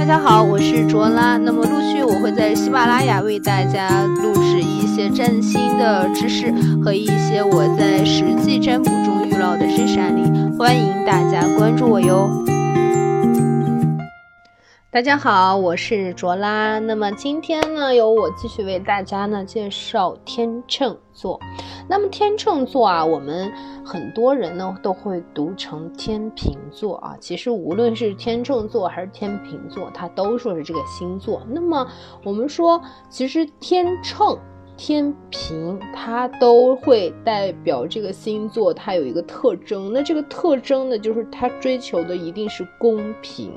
大家好，我是卓拉。那么陆续我会在喜马拉雅为大家录制一些占星的知识和一些我在实际占卜中遇到的真实案例，欢迎大家关注我哟。大家好，我是卓拉。那么今天呢，由我继续为大家呢介绍天秤座。那么天秤座啊，我们很多人呢都会读成天平座啊。其实无论是天秤座还是天平座，它都说是这个星座。那么我们说，其实天秤、天平，它都会代表这个星座，它有一个特征。那这个特征呢，就是它追求的一定是公平。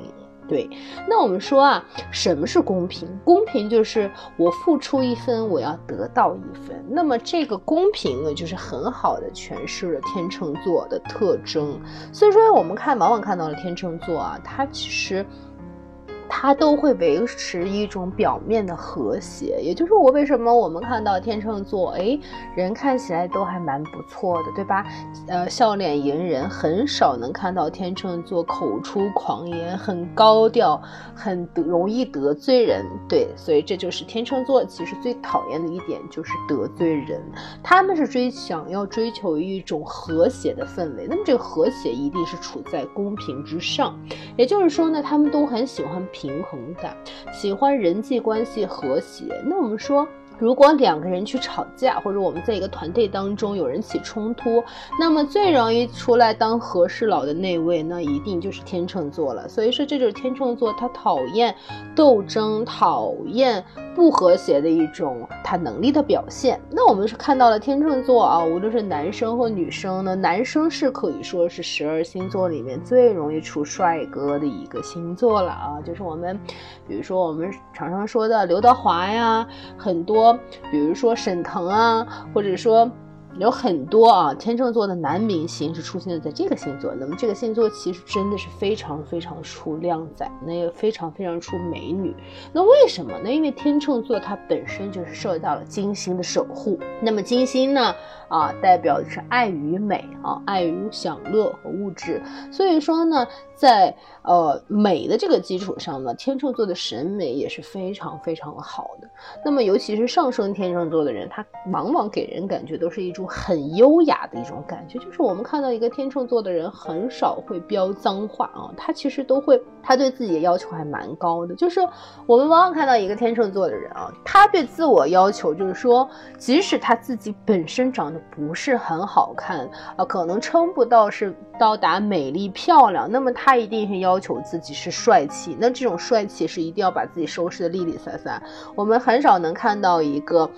对，那我们说啊，什么是公平？公平就是我付出一分，我要得到一分。那么这个公平呢，就是很好的诠释了天秤座的特征。所以说，我们看往往看到了天秤座啊，它其实。它都会维持一种表面的和谐，也就是我为什么我们看到天秤座，哎，人看起来都还蛮不错的，对吧？呃，笑脸迎人，很少能看到天秤座口出狂言，很高调，很容易得罪人。对，所以这就是天秤座其实最讨厌的一点，就是得罪人。他们是追想要追求一种和谐的氛围，那么这个和谐一定是处在公平之上，也就是说呢，他们都很喜欢平。衡感，喜欢人际关系和谐。那我们说。如果两个人去吵架，或者我们在一个团队当中有人起冲突，那么最容易出来当和事佬的那位，那一定就是天秤座了。所以说，这就是天秤座他讨厌斗争、讨厌不和谐的一种他能力的表现。那我们是看到了天秤座啊，无论是男生或女生呢，男生是可以说是十二星座里面最容易出帅哥的一个星座了啊。就是我们，比如说我们常常说的刘德华呀，很多。比如说沈腾啊，或者说。有很多啊，天秤座的男明星是出现在这个星座。那么这个星座其实真的是非常非常出靓仔，那也非常非常出美女。那为什么呢？因为天秤座它本身就是受到了金星的守护。那么金星呢，啊，代表的是爱与美啊，爱与享乐和物质。所以说呢，在呃美的这个基础上呢，天秤座的审美也是非常非常好的。那么尤其是上升天秤座的人，他往往给人感觉都是一种。很优雅的一种感觉，就是我们看到一个天秤座的人很少会飙脏话啊，他其实都会，他对自己的要求还蛮高的。就是我们往往看到一个天秤座的人啊，他对自我要求就是说，即使他自己本身长得不是很好看啊，可能称不到是到达美丽漂亮，那么他一定是要求自己是帅气。那这种帅气是一定要把自己收拾的利利散散。我们很少能看到一个。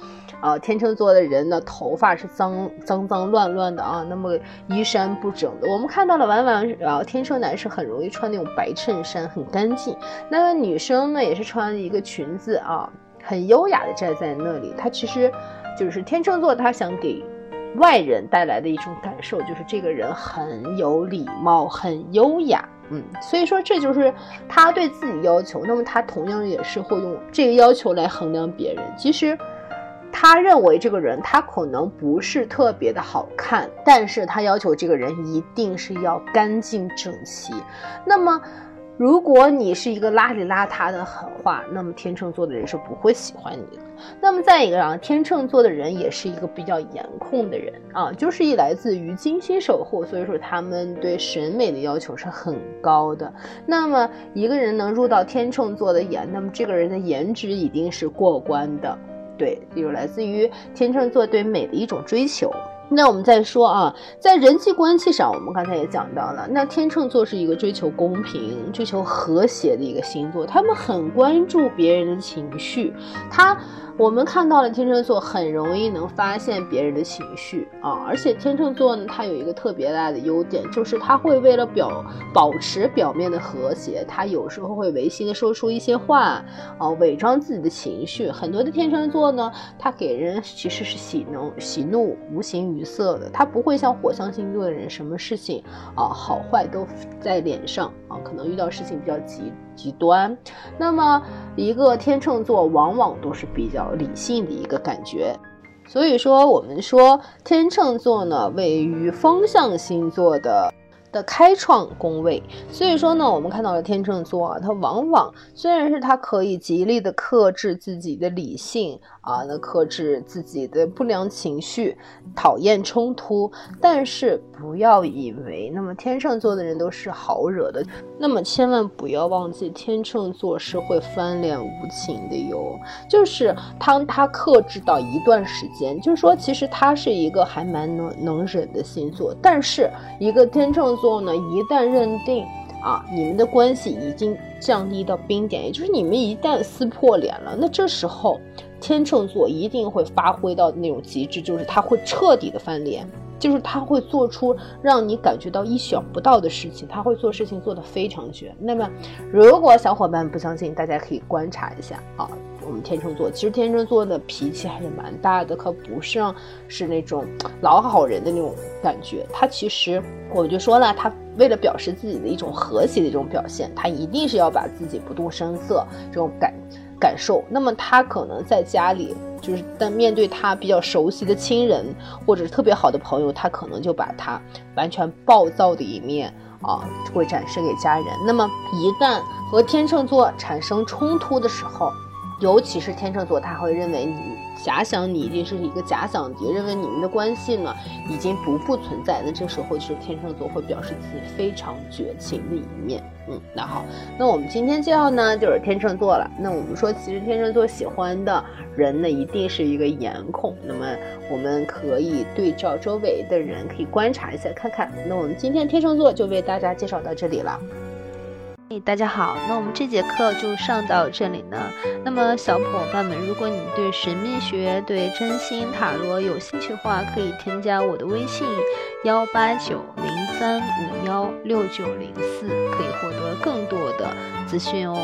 呃，天秤座的人的头发是脏脏脏乱乱的啊，那么衣衫不整的。我们看到了，往往啊，天秤男是很容易穿那种白衬衫，很干净。那么女生呢，也是穿一个裙子啊，很优雅的站在那里。他其实就是天秤座，他想给外人带来的一种感受，就是这个人很有礼貌，很优雅。嗯，所以说这就是他对自己要求。那么他同样也是会用这个要求来衡量别人。其实。他认为这个人他可能不是特别的好看，但是他要求这个人一定是要干净整齐。那么，如果你是一个邋里邋遢的狠话，那么天秤座的人是不会喜欢你的。那么再一个啊，天秤座的人也是一个比较严控的人啊，就是一来自于精心守护，所以说他们对审美的要求是很高的。那么一个人能入到天秤座的眼，那么这个人的颜值一定是过关的。对，有来自于天秤座对美的一种追求。那我们再说啊，在人际关系上，我们刚才也讲到了，那天秤座是一个追求公平、追求和谐的一个星座，他们很关注别人的情绪，他。我们看到了天秤座很容易能发现别人的情绪啊，而且天秤座呢，它有一个特别大的优点，就是他会为了表保持表面的和谐，他有时候会违心的说出一些话啊，伪装自己的情绪。很多的天秤座呢，他给人其实是喜怒喜怒无形于色的，他不会像火象星座的人，什么事情啊好坏都在脸上啊，可能遇到事情比较极。极端，那么一个天秤座往往都是比较理性的一个感觉，所以说我们说天秤座呢位于风象星座的的开创宫位。所以说呢，我们看到了天秤座啊，他往往虽然是他可以极力的克制自己的理性啊，那克制自己的不良情绪，讨厌冲突，但是不要以为那么天秤座的人都是好惹的，那么千万不要忘记天秤座是会翻脸无情的哟。就是当他克制到一段时间，就是说其实他是一个还蛮能能忍的星座，但是一个天秤座作呢，一旦认定。啊，你们的关系已经降低到冰点，也就是你们一旦撕破脸了，那这时候天秤座一定会发挥到那种极致，就是他会彻底的翻脸，就是他会做出让你感觉到意想不到的事情，他会做事情做得非常绝。那么，如果小伙伴不相信，大家可以观察一下啊。我们天秤座其实天秤座的脾气还是蛮大的，可不像是那种老好人的那种感觉。他其实我就说了，他为了表示自己的一种和谐的一种表现，他一定是要把自己不动声色这种感感受。那么他可能在家里，就是但面对他比较熟悉的亲人或者是特别好的朋友，他可能就把他完全暴躁的一面啊会展示给家人。那么一旦和天秤座产生冲突的时候，尤其是天秤座，他会认为你假想你已经是一个假想敌，认为你们的关系呢已经不复存在。那这时候就是天秤座会表示自己非常绝情的一面。嗯，那好，那我们今天介绍呢就是天秤座了。那我们说，其实天秤座喜欢的人呢一定是一个颜控。那么我们可以对照周围的人，可以观察一下看看。那我们今天天秤座就为大家介绍到这里了。嘿，大家好，那我们这节课就上到这里呢。那么小伙伴们，如果你对神秘学、对真心塔罗有兴趣的话，可以添加我的微信幺八九零三五幺六九零四，可以获得更多的资讯哦。